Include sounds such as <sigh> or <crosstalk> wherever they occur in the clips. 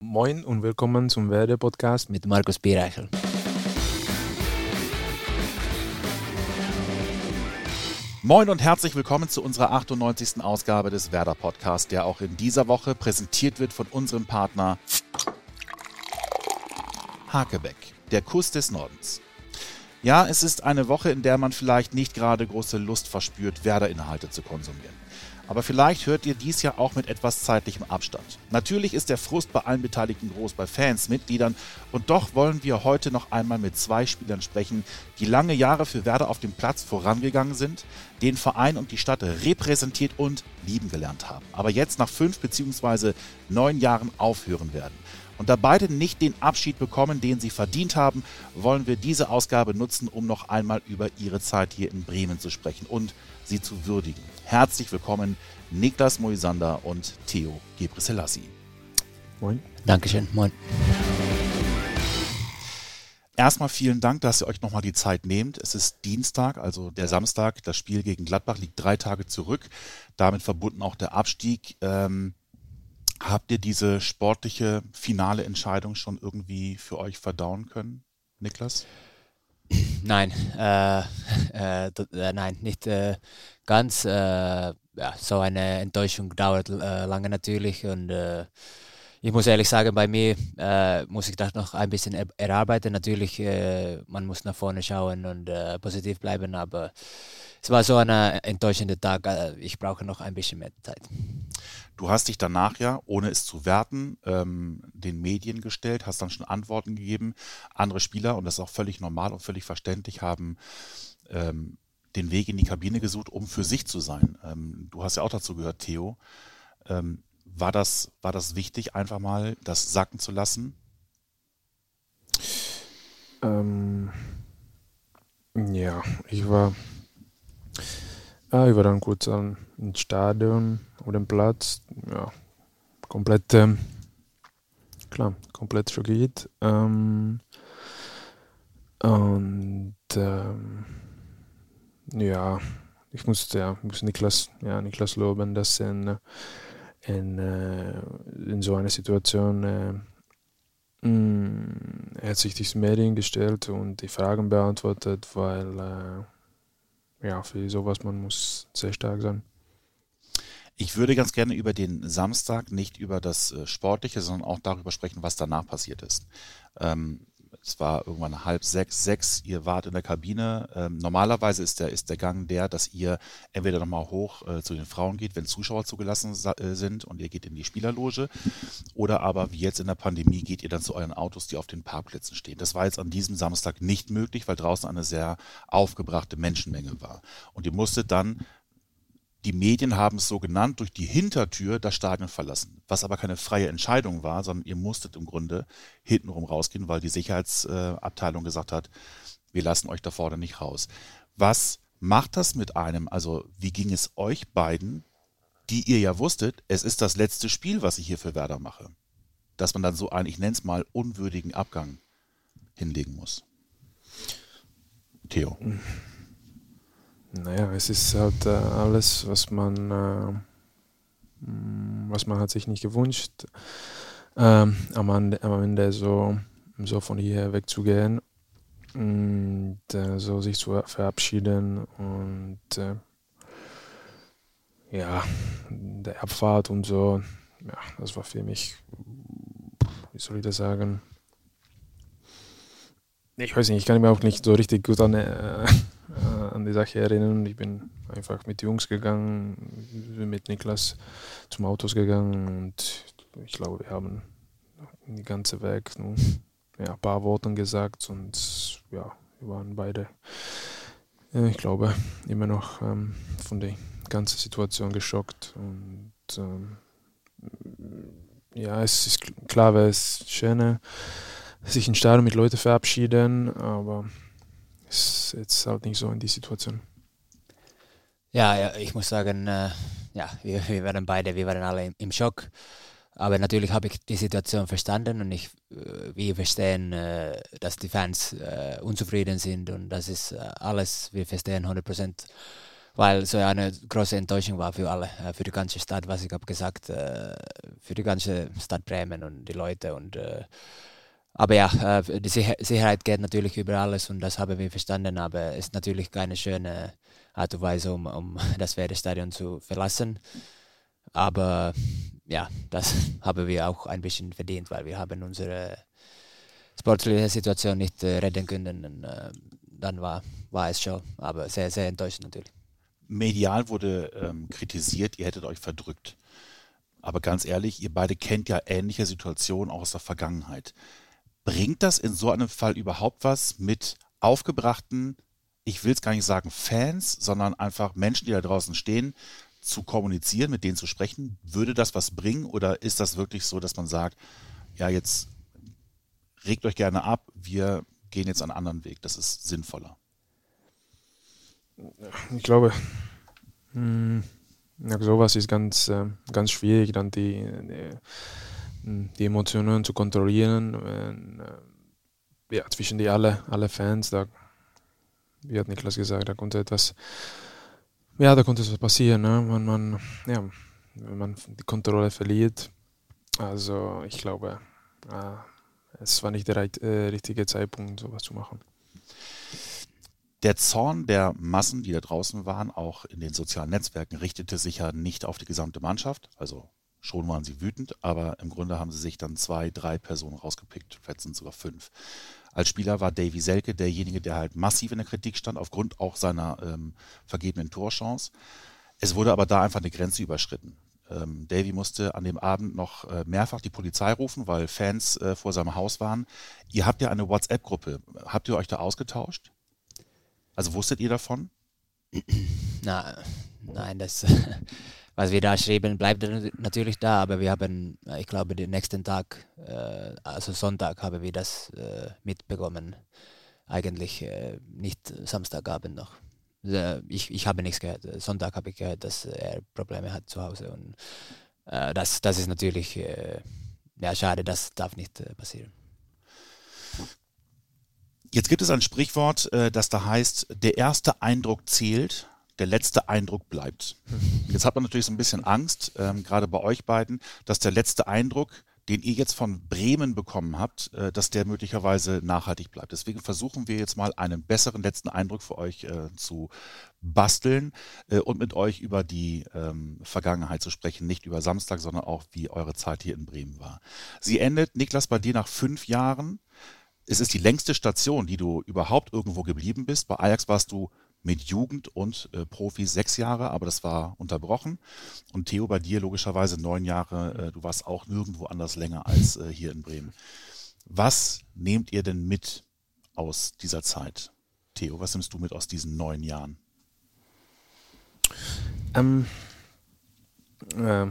Moin und willkommen zum Werde-Podcast mit Markus Biereichel. Moin und herzlich willkommen zu unserer 98. Ausgabe des Werder Podcast, der auch in dieser Woche präsentiert wird von unserem Partner Hakebeck, der Kuss des Nordens. Ja, es ist eine Woche, in der man vielleicht nicht gerade große Lust verspürt, Werder-Inhalte zu konsumieren. Aber vielleicht hört ihr dies ja auch mit etwas zeitlichem Abstand. Natürlich ist der Frust bei allen Beteiligten groß, bei Fans, Mitgliedern und doch wollen wir heute noch einmal mit zwei Spielern sprechen, die lange Jahre für Werder auf dem Platz vorangegangen sind, den Verein und die Stadt repräsentiert und lieben gelernt haben, aber jetzt nach fünf bzw. neun Jahren aufhören werden. Und da beide nicht den Abschied bekommen, den sie verdient haben, wollen wir diese Ausgabe nutzen, um noch einmal über ihre Zeit hier in Bremen zu sprechen und sie zu würdigen. Herzlich willkommen, Niklas Moisander und Theo Gebreselassie. Moin. Dankeschön. Moin. Erstmal vielen Dank, dass ihr euch nochmal die Zeit nehmt. Es ist Dienstag, also der Samstag. Das Spiel gegen Gladbach liegt drei Tage zurück. Damit verbunden auch der Abstieg. Ähm, Habt ihr diese sportliche finale Entscheidung schon irgendwie für euch verdauen können, Niklas? Nein, äh, äh, äh, nein, nicht äh, ganz. Äh, ja, so eine Enttäuschung dauert äh, lange natürlich und ich muss ehrlich sagen, bei mir muss ich das noch ein bisschen er erarbeiten. Natürlich, man muss nach vorne schauen und positiv bleiben, aber es war so ein enttäuschender Tag. Ich brauche noch ein bisschen mehr Zeit. Du hast dich danach ja, ohne es zu werten, ähm, den Medien gestellt, hast dann schon Antworten gegeben. Andere Spieler, und das ist auch völlig normal und völlig verständlich, haben ähm, den Weg in die Kabine gesucht, um für sich zu sein. Ähm, du hast ja auch dazu gehört, Theo. Ähm, war, das, war das wichtig, einfach mal das sacken zu lassen? Ähm, ja, ich war, äh, ich war dann kurz an, ins Stadion auf dem Platz, ja, komplett, ähm, klar, komplett schockiert. Ähm, und ähm, ja, ich muss, ja, muss Niklas, ja, Niklas loben, dass er in, in, äh, in so einer Situation äh, mm, er hat sich die Medien gestellt und die Fragen beantwortet, weil äh, ja, für sowas man muss sehr stark sein. Ich würde ganz gerne über den Samstag, nicht über das äh, Sportliche, sondern auch darüber sprechen, was danach passiert ist. Ähm, es war irgendwann halb sechs, sechs, ihr wart in der Kabine. Ähm, normalerweise ist der, ist der Gang der, dass ihr entweder nochmal hoch äh, zu den Frauen geht, wenn Zuschauer zugelassen äh, sind und ihr geht in die Spielerloge. Oder aber wie jetzt in der Pandemie geht ihr dann zu euren Autos, die auf den Parkplätzen stehen. Das war jetzt an diesem Samstag nicht möglich, weil draußen eine sehr aufgebrachte Menschenmenge war. Und ihr musstet dann die Medien haben es so genannt, durch die Hintertür das Stadion verlassen. Was aber keine freie Entscheidung war, sondern ihr musstet im Grunde hintenrum rausgehen, weil die Sicherheitsabteilung gesagt hat, wir lassen euch da vorne nicht raus. Was macht das mit einem? Also wie ging es euch beiden, die ihr ja wusstet, es ist das letzte Spiel, was ich hier für Werder mache? Dass man dann so einen, ich nenne es mal, unwürdigen Abgang hinlegen muss. Theo. Naja, es ist halt äh, alles, was man, äh, was man hat sich nicht gewünscht, ähm, am, Ende, am Ende so, so von hier wegzugehen und äh, so sich zu verabschieden und äh, ja, der Abfahrt und so, ja, das war für mich, wie soll ich das sagen? Ich weiß nicht, ich kann mich auch nicht so richtig gut an äh, äh, an die Sache erinnern. Ich bin einfach mit Jungs gegangen, mit Niklas zum Autos gegangen und ich glaube, wir haben die ganze Weg nur ja, ein paar Worte gesagt und ja, wir waren beide, ich glaube, immer noch ähm, von der ganzen Situation geschockt und ähm, ja, es ist klar, wäre es schöner, sich in Stadion mit Leuten verabschieden, aber ist jetzt halt nicht so in die Situation. Ja, ja ich muss sagen, äh, ja, wir, wir waren beide, wir waren alle im, im Schock. Aber natürlich habe ich die Situation verstanden und ich, äh, wir verstehen, äh, dass die Fans äh, unzufrieden sind und das ist äh, alles, wir verstehen 100 Prozent. weil so eine große Enttäuschung war für alle, für die ganze Stadt, was ich habe gesagt, für die ganze Stadt Bremen und die Leute und aber ja, die Sicherheit geht natürlich über alles und das haben wir verstanden, aber es ist natürlich keine schöne Art und Weise, um, um <laughs> das Wehrstadion zu verlassen. Aber ja, das <laughs> haben wir auch ein bisschen verdient, weil wir haben unsere sportliche Situation nicht äh, retten können. Und, äh, dann war, war es schon, aber sehr, sehr enttäuschend natürlich. Medial wurde ähm, kritisiert, ihr hättet euch verdrückt. Aber ganz ehrlich, ihr beide kennt ja ähnliche Situationen auch aus der Vergangenheit. Bringt das in so einem Fall überhaupt was mit aufgebrachten, ich will es gar nicht sagen Fans, sondern einfach Menschen, die da draußen stehen, zu kommunizieren, mit denen zu sprechen? Würde das was bringen oder ist das wirklich so, dass man sagt, ja, jetzt regt euch gerne ab, wir gehen jetzt einen anderen Weg, das ist sinnvoller? Ich glaube, mh, hm, sowas ist ganz, äh, ganz schwierig, dann die, die, die Emotionen zu kontrollieren. Und, äh, ja, zwischen die alle, alle Fans, da, wie hat Niklas gesagt, da konnte etwas ja, da konnte was passieren, ne? wenn, man, ja, wenn man die Kontrolle verliert. Also ich glaube, äh, es war nicht der äh, richtige Zeitpunkt, sowas zu machen. Der Zorn der Massen, die da draußen waren, auch in den sozialen Netzwerken, richtete sich ja nicht auf die gesamte Mannschaft. Also schon waren sie wütend, aber im Grunde haben sie sich dann zwei, drei Personen rausgepickt, vielleicht sind sogar fünf. Als Spieler war Davy Selke derjenige, der halt massiv in der Kritik stand, aufgrund auch seiner ähm, vergebenen Torchance. Es wurde aber da einfach eine Grenze überschritten. Ähm, Davy musste an dem Abend noch äh, mehrfach die Polizei rufen, weil Fans äh, vor seinem Haus waren. Ihr habt ja eine WhatsApp-Gruppe. Habt ihr euch da ausgetauscht? Also wusstet ihr davon? Na, nein, das was wir da schreiben, bleibt natürlich da, aber wir haben, ich glaube, den nächsten Tag, äh, also Sonntag, haben wir das äh, mitbekommen. Eigentlich äh, nicht Samstagabend noch. Ich, ich habe nichts gehört. Sonntag habe ich gehört, dass er Probleme hat zu Hause. Und das, das ist natürlich ja, schade, das darf nicht passieren. Jetzt gibt es ein Sprichwort, das da heißt, der erste Eindruck zählt der letzte Eindruck bleibt. Jetzt hat man natürlich so ein bisschen Angst, ähm, gerade bei euch beiden, dass der letzte Eindruck, den ihr jetzt von Bremen bekommen habt, äh, dass der möglicherweise nachhaltig bleibt. Deswegen versuchen wir jetzt mal einen besseren letzten Eindruck für euch äh, zu basteln äh, und mit euch über die ähm, Vergangenheit zu sprechen, nicht über Samstag, sondern auch wie eure Zeit hier in Bremen war. Sie endet, Niklas, bei dir nach fünf Jahren. Es ist die längste Station, die du überhaupt irgendwo geblieben bist. Bei Ajax warst du mit Jugend und äh, Profi sechs Jahre, aber das war unterbrochen. Und Theo, bei dir logischerweise neun Jahre. Äh, du warst auch nirgendwo anders länger als äh, hier in Bremen. Was nehmt ihr denn mit aus dieser Zeit? Theo, was nimmst du mit aus diesen neun Jahren? Ähm, äh,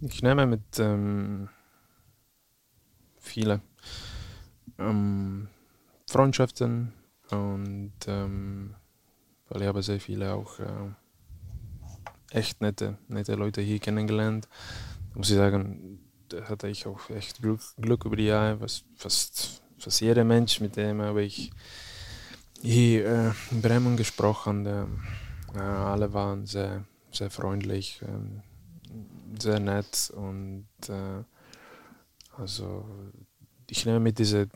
ich nehme mit ähm, viele ähm, Freundschaften, und ähm, weil ich habe sehr viele auch äh, echt nette, nette Leute hier kennengelernt. Da muss ich sagen, da hatte ich auch echt Glück, Glück über die Jahre. Was, fast, fast jeder Mensch, mit dem habe ich hier äh, in Bremen gesprochen, der, äh, alle waren sehr, sehr freundlich, äh, sehr nett und äh, also ich nehme mit diese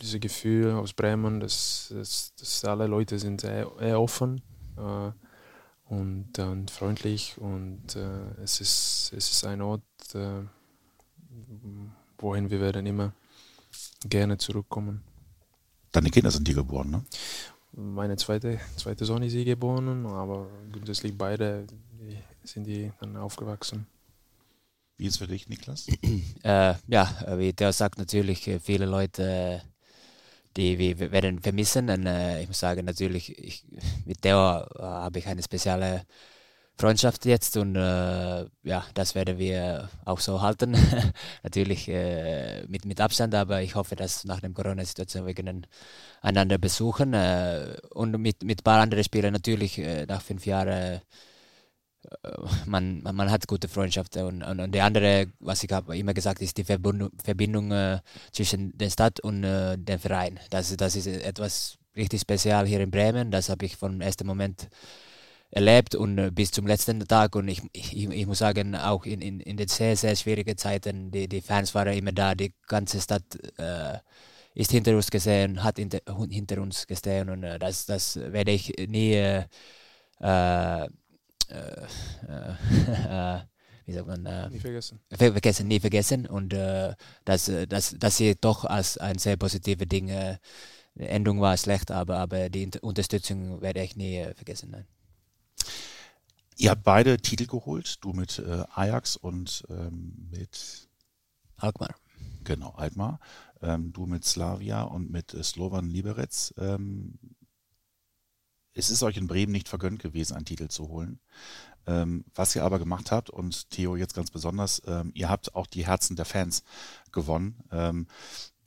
dieses Gefühl aus Bremen, dass, dass, dass alle Leute sind sehr, sehr offen äh, und, und, freundlich und äh, es, ist, es ist ein Ort, äh, wohin wir werden immer gerne zurückkommen. Deine Kinder sind hier geboren, ne? Meine zweite, zweite Sohn ist hier geboren, aber grundsätzlich beide sind die dann aufgewachsen. Wie ist es für dich, Niklas? Äh, ja, wie der sagt, natürlich äh, viele Leute die wir werden vermissen. Und äh, ich muss sagen, natürlich, ich, mit der äh, habe ich eine spezielle Freundschaft jetzt und äh, ja, das werden wir auch so halten. <laughs> natürlich äh, mit, mit Abstand, aber ich hoffe, dass nach der Corona-Situation wir können einander besuchen äh, und mit, mit ein paar anderen Spielern natürlich äh, nach fünf Jahren man, man, man, hat gute Freundschaften und, und, und der andere, was ich habe immer gesagt, ist die Verbindung, Verbindung äh, zwischen der Stadt und äh, dem Verein. Das, das ist etwas richtig spezial hier in Bremen. Das habe ich vom ersten Moment erlebt und äh, bis zum letzten Tag und ich, ich, ich muss sagen, auch in, in, in den sehr, sehr schwierigen Zeiten, die, die Fans waren immer da, die ganze Stadt äh, ist hinter uns gesehen, hat hinter, hinter uns gestehen und äh, das, das werde ich nie äh, äh, <laughs> äh wie sagt man, nie vergessen. vergessen, nie vergessen und das, das, das sehe ich doch als ein sehr positives Ding. die Endung war schlecht, aber, aber die Unterstützung werde ich nie vergessen. Nein. Ihr habt beide Titel geholt, du mit äh, Ajax und ähm, mit Alkmaar. Genau, Alkmaar. Ähm, du mit Slavia und mit äh, Slovan Liberec. Ähm, es ist euch in Bremen nicht vergönnt gewesen, einen Titel zu holen. Ähm, was ihr aber gemacht habt, und Theo jetzt ganz besonders, ähm, ihr habt auch die Herzen der Fans gewonnen. Ähm,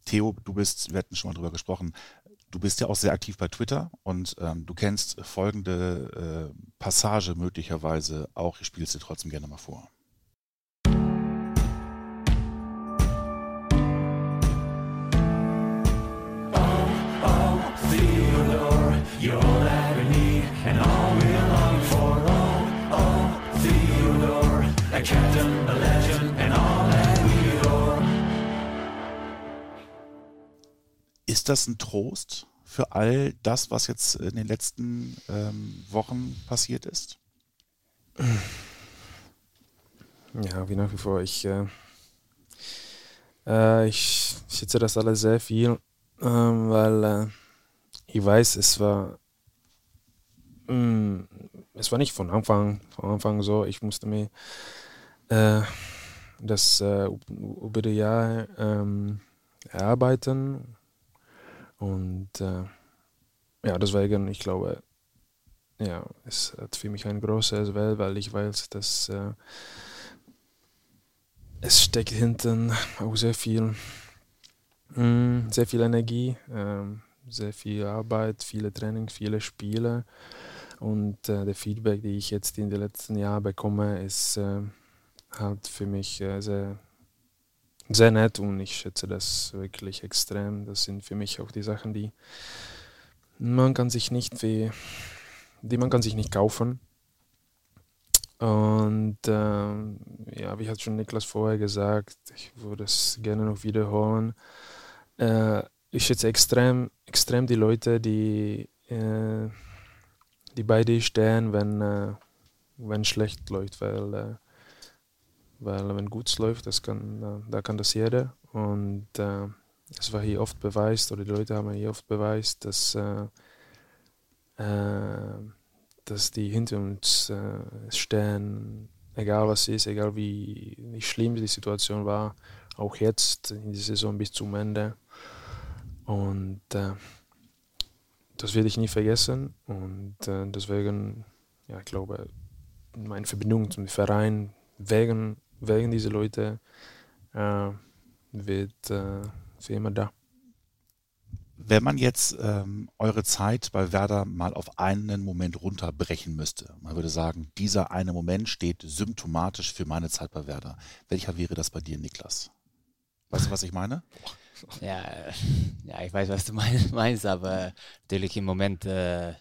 Theo, du bist, wir hatten schon mal drüber gesprochen, Du bist ja auch sehr aktiv bei Twitter und ähm, du kennst folgende äh, Passage möglicherweise auch. Ich spiele dir trotzdem gerne mal vor. Ist das ein Trost für all das, was jetzt in den letzten ähm, Wochen passiert ist? Ja, wie nach wie vor. Ich, äh, äh, ich schätze das alles sehr viel, äh, weil äh, ich weiß, es war, mh, mm, es war nicht von Anfang, von Anfang so. Ich musste mir äh, das über die Jahre ähm, erarbeiten und äh, ja, deswegen, ich glaube, ja, es hat für mich ein großes Wert, weil ich weiß, dass äh, es steckt hinten auch sehr viel, mh, mm, sehr viel Energie, äh, sehr viel Arbeit, viele Trainings, viele Spiele. Und äh, der Feedback, die ich jetzt in den letzten Jahren bekomme, ist äh, halt für mich äh, sehr sehr nett und ich schätze das wirklich extrem. Das sind für mich auch die Sachen, die man kann sich nicht wie, die man kann sich nicht kaufen. Und ähm, ja, wie hat schon Niklas vorher gesagt, ich würde es gerne noch wiederholen. Äh, ich schätze extrem, extrem die Leute, die, äh, die bei dir stehen, wenn, äh, wenn schlecht läuft, weil äh, weil wenn gut läuft, das kann, da kann das jeder. Und äh, es war hier oft beweist, oder die Leute haben hier oft beweist, dass, äh, äh, dass die hinter uns äh, stehen, egal was ist, egal wie, wie schlimm die Situation war, auch jetzt in der Saison bis zum Ende. Und äh, das werde ich nie vergessen. Und äh, deswegen, ja, ich glaube, meine Verbindung zum Verein wegen wegen dieser Leute äh, wird äh, für immer da. Wenn man jetzt ähm, eure Zeit bei Werder mal auf einen Moment runterbrechen müsste, man würde sagen, dieser eine Moment steht symptomatisch für meine Zeit bei Werder. Welcher wäre das bei dir, Niklas? Weißt du, was ich meine? Ja, ja ich weiß, was du <laughs> meinst, aber natürlich im Moment äh,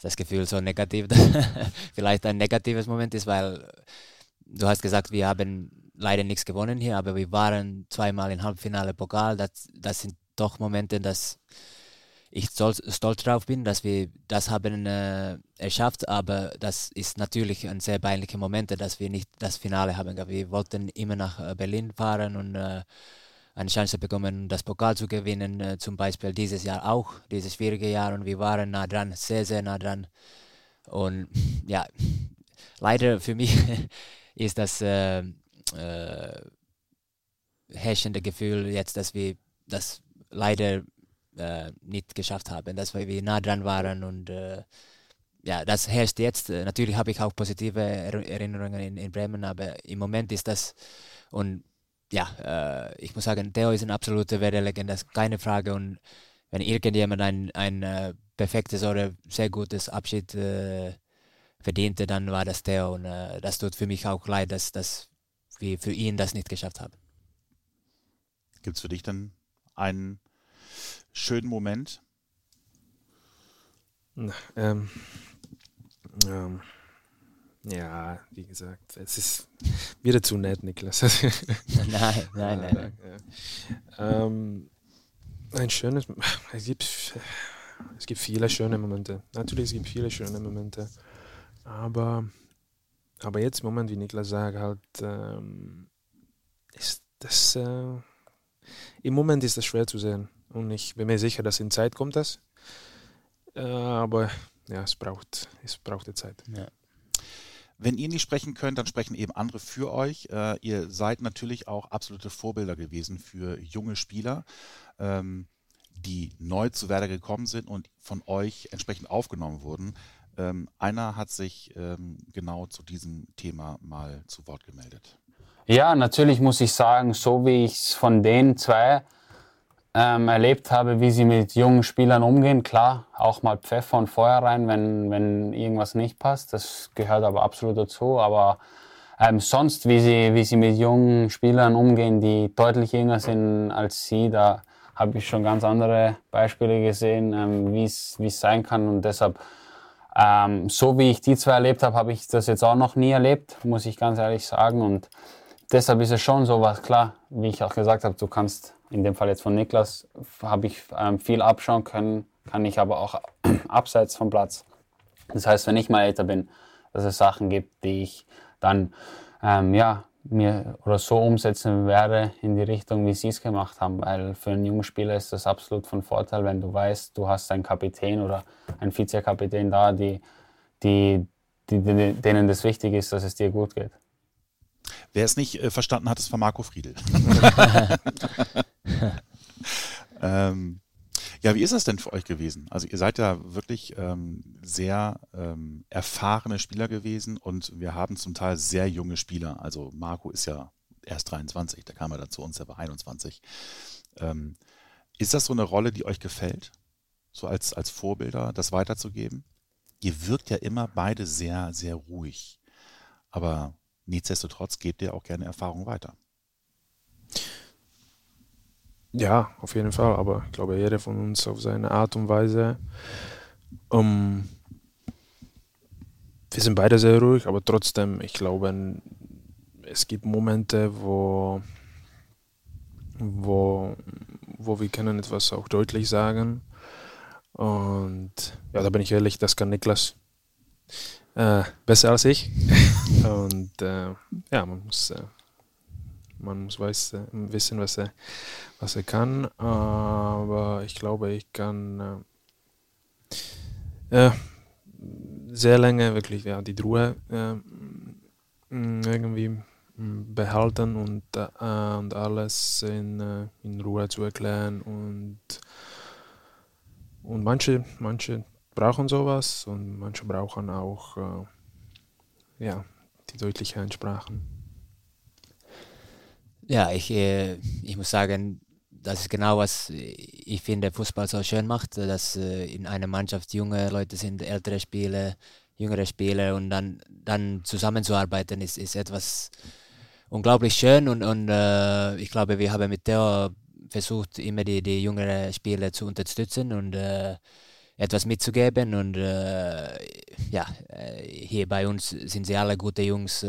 das Gefühl so negativ, <laughs> vielleicht ein negatives Moment ist, weil du hast gesagt, wir haben leider nichts gewonnen hier, aber wir waren zweimal im Halbfinale Pokal. Das, das sind doch Momente, dass ich stolz, stolz drauf bin, dass wir das haben äh, erschafft, aber das ist natürlich ein sehr peinlicher Moment, dass wir nicht das Finale haben. Wir wollten immer nach äh, Berlin fahren und äh, eine Chance bekommen, das Pokal zu gewinnen, äh, zum Beispiel dieses Jahr auch, dieses schwierige Jahr und wir waren nah dran, sehr, sehr nah dran. Und ja, <laughs> leider für mich ist das äh, äh, herrschende Gefühl jetzt, dass wir das leider äh, nicht geschafft haben, dass wir nah dran waren und äh, ja, das herrscht jetzt. Natürlich habe ich auch positive Erinnerungen in, in Bremen, aber im Moment ist das und ja, äh, ich muss sagen, Theo ist ein absoluter Werdelegende, das ist keine Frage und wenn irgendjemand ein, ein äh, perfektes oder sehr gutes Abschied äh, verdiente, dann war das Theo. Und äh, das tut für mich auch leid, dass, dass wir für ihn das nicht geschafft haben. Gibt es für dich dann einen schönen Moment? Ähm, Ähm, ja, wie gesagt, es ist wieder zu nett, Niklas. <laughs> nein, nein, nein. Ja. Ähm, ein schönes, es gibt, es gibt viele schöne Momente. Natürlich, es gibt viele schöne Momente. Aber, aber jetzt im Moment, wie Niklas sagt, halt, ähm, ist das, äh, im Moment ist das schwer zu sehen. Und ich bin mir sicher, dass in Zeit kommt das. Äh, aber ja, es braucht, es braucht die Zeit. Ja. Wenn ihr nicht sprechen könnt, dann sprechen eben andere für euch. Äh, ihr seid natürlich auch absolute Vorbilder gewesen für junge Spieler, ähm, die neu zu Werder gekommen sind und von euch entsprechend aufgenommen wurden. Ähm, einer hat sich ähm, genau zu diesem Thema mal zu Wort gemeldet. Ja, natürlich muss ich sagen, so wie ich es von den zwei ähm, erlebt habe, wie sie mit jungen Spielern umgehen. Klar, auch mal Pfeffer und Feuer rein, wenn, wenn irgendwas nicht passt. Das gehört aber absolut dazu. Aber ähm, sonst, wie sie, wie sie mit jungen Spielern umgehen, die deutlich jünger sind als sie, da habe ich schon ganz andere Beispiele gesehen, ähm, wie es sein kann. Und deshalb, ähm, so wie ich die zwei erlebt habe, habe ich das jetzt auch noch nie erlebt, muss ich ganz ehrlich sagen. Und deshalb ist es schon so was, klar, wie ich auch gesagt habe, du kannst in dem Fall jetzt von Niklas, habe ich ähm, viel abschauen können, kann ich aber auch <clears throat> abseits vom Platz. Das heißt, wenn ich mal älter bin, dass es Sachen gibt, die ich dann ähm, ja, mir oder so umsetzen werde in die Richtung, wie sie es gemacht haben. Weil für einen jungen Spieler ist das absolut von Vorteil, wenn du weißt, du hast einen Kapitän oder einen Vizekapitän da, die, die, die, denen das wichtig ist, dass es dir gut geht. Wer es nicht äh, verstanden hat, ist von Marco Friedel. <laughs> <laughs> ähm, ja, wie ist das denn für euch gewesen? Also ihr seid ja wirklich ähm, sehr ähm, erfahrene Spieler gewesen und wir haben zum Teil sehr junge Spieler. Also Marco ist ja erst 23, da kam er dann zu uns, er war 21. Ähm, ist das so eine Rolle, die euch gefällt? So als, als Vorbilder, das weiterzugeben? Ihr wirkt ja immer beide sehr, sehr ruhig. Aber nichtsdestotrotz gebt ihr auch gerne Erfahrung weiter. Ja, auf jeden Fall, aber ich glaube, jeder von uns auf seine Art und Weise. Um, wir sind beide sehr ruhig, aber trotzdem, ich glaube, es gibt Momente, wo, wo, wo wir können etwas auch deutlich sagen. Und ja, da bin ich ehrlich, das kann Niklas äh, besser als ich. <laughs> Und äh, ja, man muss, äh, man muss weiß, äh, wissen, was er, was er kann. Aber ich glaube, ich kann äh, sehr lange wirklich ja, die Ruhe äh, irgendwie behalten und, äh, und alles in, äh, in Ruhe zu erklären. Und, und manche, manche brauchen sowas und manche brauchen auch äh, ja, die deutlichen Sprachen. Ja, ich, äh, ich muss sagen, das ist genau was ich finde Fußball so schön macht, dass äh, in einer Mannschaft junge Leute sind, ältere Spieler, jüngere Spieler und dann, dann zusammenzuarbeiten ist, ist etwas unglaublich schön und, und äh, ich glaube, wir haben mit Theo versucht, immer die, die jüngeren Spieler zu unterstützen und etwas mitzugeben. Und ja, hier bei uns sind sie alle gute Jungs.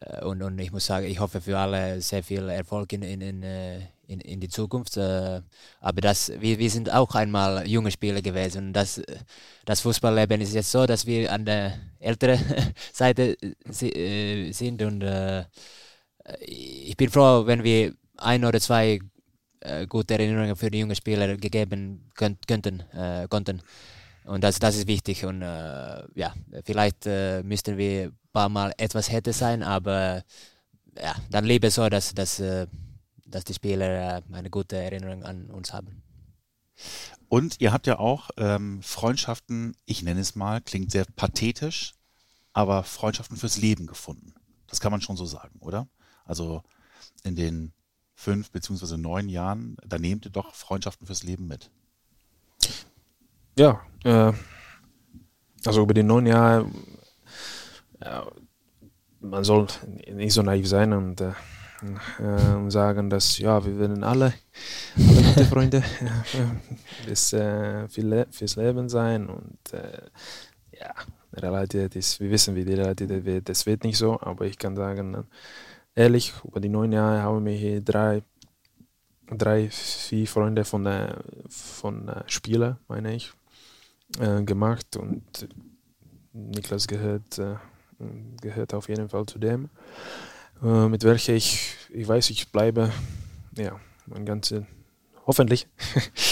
Äh, äh, und, und ich muss sagen, ich hoffe für alle sehr viel Erfolg in, in, in, in, in die Zukunft. Aber das, wir, wir sind auch einmal junge Spieler gewesen. Das, das Fußballleben ist jetzt so, dass wir an der älteren <laughs> Seite sind. Und ich bin froh, wenn wir ein oder zwei äh, gute Erinnerungen für die jungen Spieler gegeben könnt, könnten, äh, konnten. Und das, das ist wichtig. Und äh, ja, vielleicht äh, müssten wir ein paar Mal etwas hätte sein, aber ja, dann lieber so, dass, dass, äh, dass die Spieler äh, eine gute Erinnerung an uns haben. Und ihr habt ja auch ähm, Freundschaften, ich nenne es mal, klingt sehr pathetisch, aber Freundschaften fürs Leben gefunden. Das kann man schon so sagen, oder? Also in den fünf beziehungsweise neun Jahren, da nehmt ihr doch Freundschaften fürs Leben mit. Ja, äh, also über die neun Jahre, ja, man soll nicht so naiv sein und äh, äh, sagen, dass ja, wir werden alle, alle gute Freunde äh, bis, äh, fürs Leben sein und äh, ja, Realität ist, wir wissen, wie die Realität wird, das wird nicht so, aber ich kann sagen, ehrlich, über die neun Jahre haben wir hier drei, drei vier Freunde von, äh, von äh, Spielern, meine ich, äh, gemacht und Niklas gehört, äh, gehört auf jeden Fall zu dem, äh, mit welcher ich, ich weiß, ich bleibe, ja, mein ganze, hoffentlich,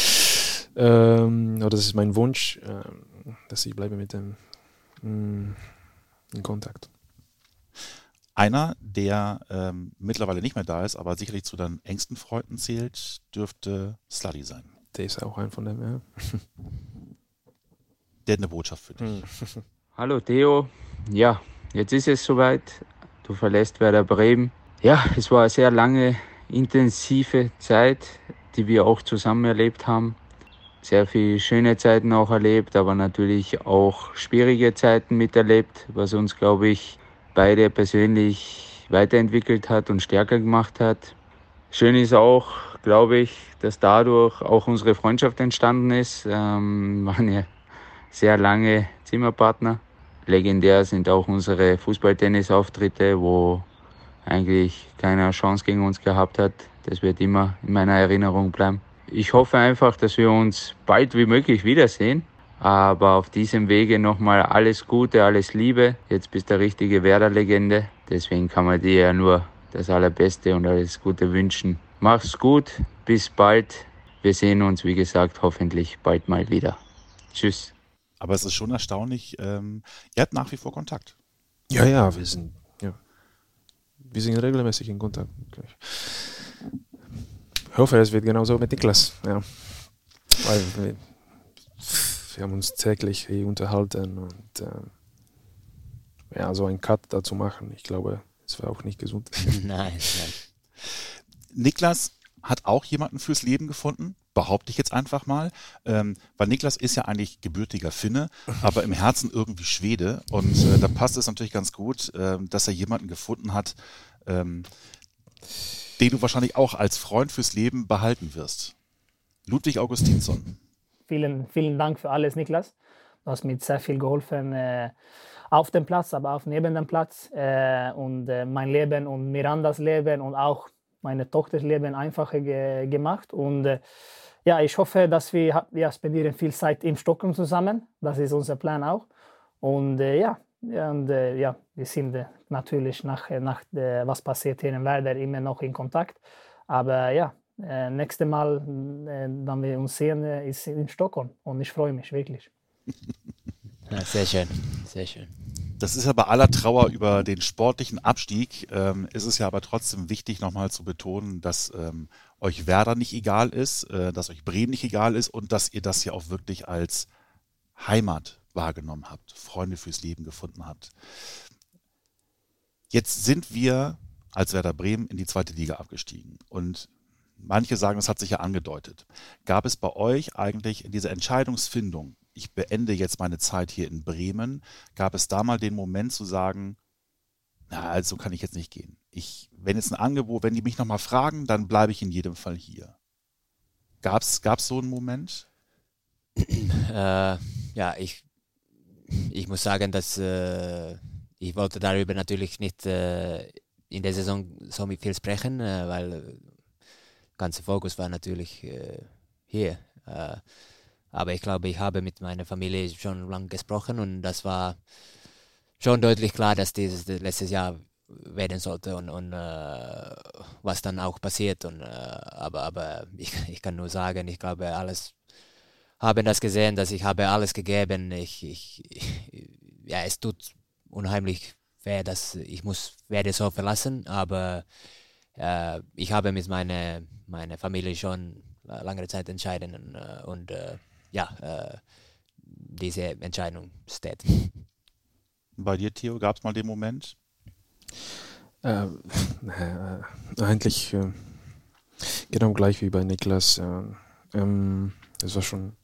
<laughs> ähm, oder das ist mein Wunsch, äh, dass ich bleibe mit dem mm, in Kontakt. Einer, der ähm, mittlerweile nicht mehr da ist, aber sicherlich zu deinen engsten Freunden zählt, dürfte Sluddy sein. Der ist auch ein von dem, ja. <laughs> Der hat eine Botschaft für dich. Hm. <laughs> Hallo Theo, ja, jetzt ist es soweit. Du verlässt Werder Bremen. Ja, es war eine sehr lange, intensive Zeit, die wir auch zusammen erlebt haben. Sehr viele schöne Zeiten auch erlebt, aber natürlich auch schwierige Zeiten miterlebt, was uns, glaube ich, beide persönlich weiterentwickelt hat und stärker gemacht hat. Schön ist auch, glaube ich, dass dadurch auch unsere Freundschaft entstanden ist. Ähm, <laughs> waren ja sehr lange Zimmerpartner. Legendär sind auch unsere Fußball-Tennis-Auftritte, wo eigentlich keine Chance gegen uns gehabt hat. Das wird immer in meiner Erinnerung bleiben. Ich hoffe einfach, dass wir uns bald wie möglich wiedersehen. Aber auf diesem Wege nochmal alles Gute, alles Liebe. Jetzt bist du der richtige Werder-Legende. Deswegen kann man dir ja nur das Allerbeste und alles Gute wünschen. Mach's gut, bis bald. Wir sehen uns, wie gesagt, hoffentlich bald mal wieder. Tschüss. Aber es ist schon erstaunlich, ähm, ihr habt nach wie vor Kontakt. Ja, ja, wir sind, ja. Wir sind regelmäßig in Kontakt. Ich hoffe, es wird genauso mit Niklas. Ja. Weil wir, wir haben uns täglich hier unterhalten und äh, ja, so einen Cut dazu machen, ich glaube, es wäre auch nicht gesund. <laughs> nein, nein. Niklas hat auch jemanden fürs Leben gefunden, behaupte ich jetzt einfach mal, ähm, weil Niklas ist ja eigentlich gebürtiger Finne, aber im Herzen irgendwie Schwede und äh, da passt es natürlich ganz gut, äh, dass er jemanden gefunden hat, ähm, den du wahrscheinlich auch als Freund fürs Leben behalten wirst. Ludwig Augustinsson. Vielen, vielen Dank für alles, Niklas. Du hast mir sehr viel geholfen äh, auf dem Platz, aber auch neben dem Platz äh, und äh, mein Leben und Mirandas Leben und auch meine Tochters Leben einfacher ge gemacht. Und äh, ja, ich hoffe, dass wir, wir spendieren viel Zeit im Stockholm zusammen. Das ist unser Plan auch. Und äh, ja, und, äh, ja, wir sind äh, natürlich nach, nach äh, was passiert hier in Werder immer noch in Kontakt. Aber ja, äh, nächste Mal, äh, dann wir uns sehen, äh, ist in Stockholm. Und ich freue mich wirklich. <laughs> Ja, sehr schön, sehr schön. Das ist ja bei aller Trauer über den sportlichen Abstieg, ähm, ist es ja aber trotzdem wichtig, nochmal zu betonen, dass ähm, euch Werder nicht egal ist, äh, dass euch Bremen nicht egal ist und dass ihr das ja auch wirklich als Heimat wahrgenommen habt, Freunde fürs Leben gefunden habt. Jetzt sind wir als Werder Bremen in die zweite Liga abgestiegen und manche sagen, das hat sich ja angedeutet. Gab es bei euch eigentlich in dieser Entscheidungsfindung, ich beende jetzt meine Zeit hier in Bremen, gab es da mal den Moment zu sagen, na, also kann ich jetzt nicht gehen. Ich, wenn jetzt ein Angebot, wenn die mich nochmal fragen, dann bleibe ich in jedem Fall hier. Gab es so einen Moment? <clears throat> Äh, ja, ich, ich muss sagen, dass äh, ich wollte darüber natürlich nicht äh, in der Saison so viel sprechen, äh, weil der ganze Fokus war natürlich äh, hier. Äh, aber ich glaube, ich habe mit meiner Familie schon lange gesprochen und das war schon deutlich klar, dass dieses letztes Jahr werden sollte und, und äh, was dann auch passiert. Und, äh, aber aber ich, <laughs> ich kann nur sagen, ich glaube, alles haben das gesehen, dass ich habe alles gegeben. Ich, ich, ich <laughs> ja, es tut unheimlich weh, dass ich muss werde so verlassen, aber äh, ich habe mit meiner meine Familie schon lange Zeit entschieden und, äh, und äh, ja, äh, diese Entscheidung steht. <laughs> Bei dir, Theo, gab es mal den Moment? Äh, <laughs> eigentlich äh, genau gleich wie bei Niklas. Äh, ähm, es war schon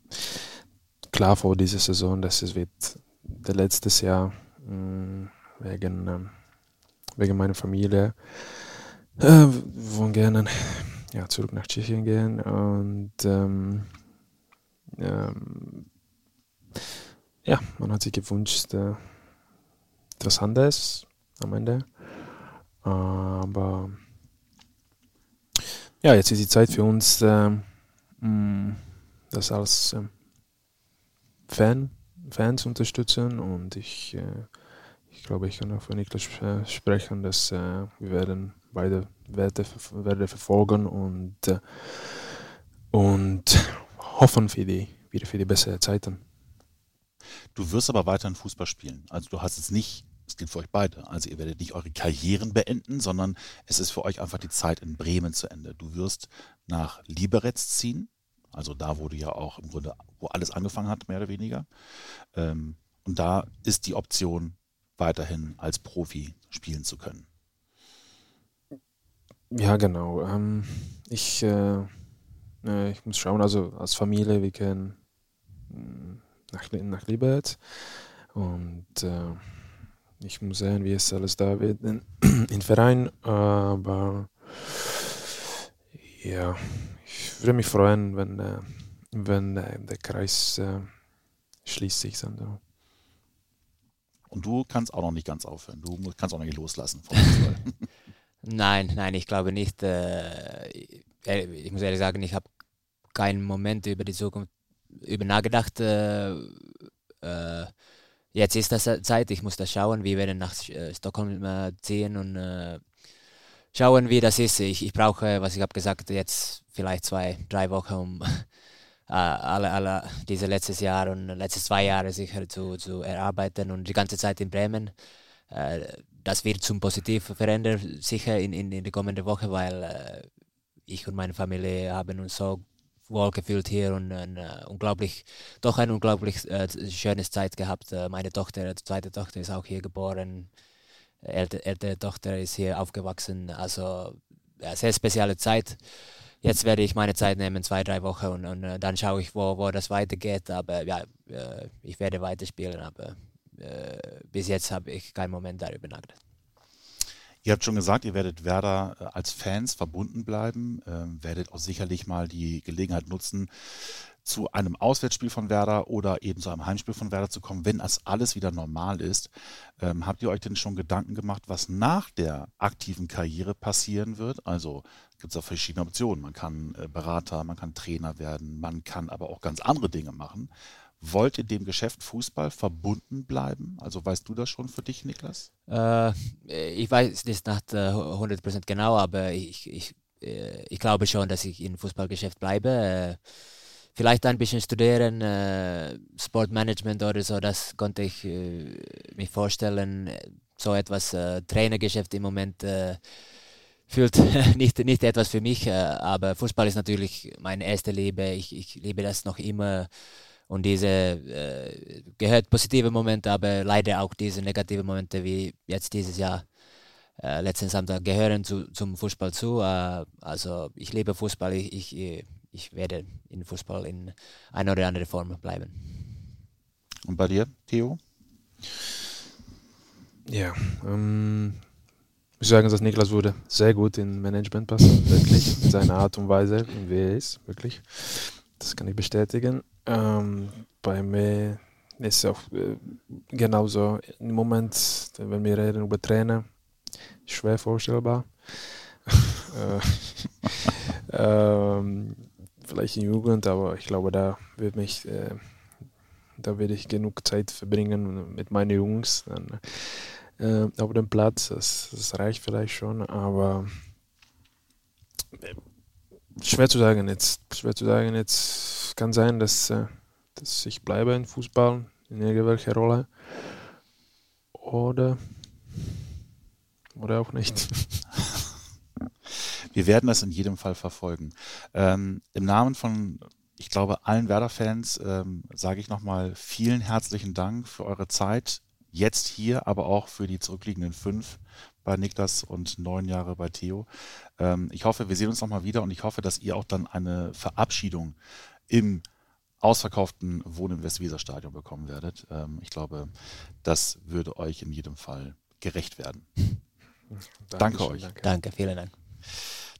klar vor dieser Saison, dass es wird der letztes Jahr mh, wegen, ähm, wegen meiner Familie. Äh, wollen gerne ja, zurück nach Tschechien gehen und ähm, ähm, ja, man hat sich gewünscht, äh, anderes am Ende. Aber ja, jetzt ist die Zeit für uns, äh, das als äh, Fan, Fans unterstützen und ich, äh, ich glaube, ich kann auch für Niklas äh, sprechen, dass äh, wir werden beide Werte, Werte verfolgen und, und hoffen für die, wieder für die besseren Zeiten. Du wirst aber weiterhin Fußball spielen. Also du hast jetzt nicht, es gilt für euch beide, also ihr werdet nicht eure Karrieren beenden, sondern es ist für euch einfach die Zeit in Bremen zu Ende. Du wirst nach Liberec ziehen, also da, wo du ja auch im Grunde, wo alles angefangen hat, mehr oder weniger. Ähm, und da ist die Option, weiterhin als Profi spielen zu können. Ja, genau. Ähm, ich, äh, äh ich muss schauen, also als Familie, wir können mm, nach, nach Liberec und äh, ich muss sehen, wie es alles da wird in, <clears throat> in Verein, aber ja, ich würde mich freuen, wenn, äh, wenn äh, der Kreis äh, schließt sich dann so. Und du kannst auch noch nicht ganz aufhören. Du kannst auch noch nicht loslassen <laughs> nein, nein, ich glaube nicht. Äh, ich muss ehrlich sagen, ich habe keinen Moment über die Zukunft über nachgedacht. Äh, äh, jetzt ist das Zeit, ich muss das schauen. Wir werden nach Stockholm ziehen und schauen, wie das ist. Ich, ich brauche, was ich habe gesagt, jetzt vielleicht zwei, drei Wochen, um <laughs> alle, alle diese letztes Jahr und letzte zwei Jahre sicher zu, zu erarbeiten und die ganze Zeit in Bremen. Äh, das wird zum Positiv verändern, sicher in, in, in der kommenden Woche, weil äh, ich und meine Familie haben uns so wohl gefühlt hier und ein, uh, unglaublich, doch ein unglaublich uh, schönes Zeit gehabt. Uh, meine Tochter, die zweite Tochter ist auch hier geboren. Ältere, ältere Tochter ist hier aufgewachsen. Also ja, sehr spezielle Zeit jetzt werde ich meine Zeit nehmen, zwei, drei Wochen und, und äh, dann schaue ich, wo, wo das weitergeht. Aber ja, äh, ich werde weiterspielen, aber äh, bis jetzt habe ich keinen Moment darüber nachgedacht. Ihr habt schon gesagt, ihr werdet Werder äh, als Fans verbunden bleiben, ähm, werdet auch sicherlich mal die Gelegenheit nutzen, zu einem Auswärtsspiel von Werder oder eben zu einem Heimspiel von Werder zu kommen, wenn das alles wieder normal ist. Ähm, habt ihr euch denn schon Gedanken gemacht, was nach der aktiven Karriere passieren wird? Also gibt es auch verschiedene Optionen. Man kann äh, Berater, man kann Trainer werden, man kann aber auch ganz andere Dinge machen. Wollt ihr dem Geschäft Fußball verbunden bleiben? Also weißt du das schon für dich, Niklas? Äh, ich weiß nicht nach 100% genau, aber ich, ich, äh, ich glaube schon, dass ich im Fußballgeschäft bleibe. Äh, vielleicht ein bisschen studieren, äh, Sportmanagement oder so, das konnte ich äh, mir vorstellen. So etwas äh, Trainergeschäft im Moment äh, fühlt <laughs> nicht, nicht etwas für mich, äh, aber Fußball ist natürlich meine erste Liebe. Ich, ich liebe das noch immer. Und diese äh, gehört positive Momente, aber leider auch diese negative Momente wie jetzt dieses Jahr, äh, letzten Samstag, gehören zu, zum Fußball zu. Äh, also ich liebe Fußball, ich, ich, ich werde in Fußball in einer oder anderen Form bleiben. Und bei dir, Theo? Ja, ähm, ich muss sagen, dass Niklas würde sehr gut in Management passen, wirklich, in seiner Art und Weise, wie er ist, wirklich. Das kann ich bestätigen. Ähm, bei mir ist es auch äh, genauso im Moment, wenn wir reden über Trainer, schwer vorstellbar. <laughs> äh, ähm, vielleicht in Jugend, aber ich glaube, da wird mich, äh, da werde ich genug Zeit verbringen mit meinen Jungs dann, äh, auf dem Platz. Das, das, reicht vielleicht schon, aber äh, schwer zu sagen jetzt. Schwer zu sagen jetzt. Kann sein, dass, äh, dass ich bleibe in Fußball in irgendwelcher Rolle oder oder auch nicht. <laughs> Wir werden das in jedem Fall verfolgen. Ähm, Im Namen von, ich glaube, allen Werder-Fans ähm, sage ich nochmal vielen herzlichen Dank für eure Zeit. Jetzt hier, aber auch für die zurückliegenden fünf bei Niklas und neun Jahre bei Theo. Ähm, ich hoffe, wir sehen uns nochmal wieder und ich hoffe, dass ihr auch dann eine Verabschiedung im ausverkauften Wohn im Westweser-Stadion bekommen werdet. Ähm, ich glaube, das würde euch in jedem Fall gerecht werden. Danke, <laughs> Danke euch. Danke. danke, vielen Dank.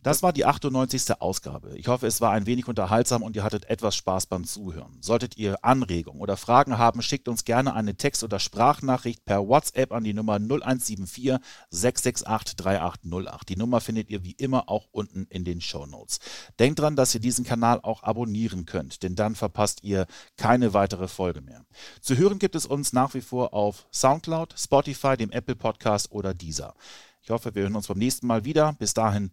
Das war die 98. Ausgabe. Ich hoffe, es war ein wenig unterhaltsam und ihr hattet etwas Spaß beim Zuhören. Solltet ihr Anregungen oder Fragen haben, schickt uns gerne eine Text- oder Sprachnachricht per WhatsApp an die Nummer 0174 668 3808. Die Nummer findet ihr wie immer auch unten in den Show Notes. Denkt dran, dass ihr diesen Kanal auch abonnieren könnt, denn dann verpasst ihr keine weitere Folge mehr. Zu hören gibt es uns nach wie vor auf Soundcloud, Spotify, dem Apple Podcast oder dieser. Ich hoffe, wir hören uns beim nächsten Mal wieder. Bis dahin,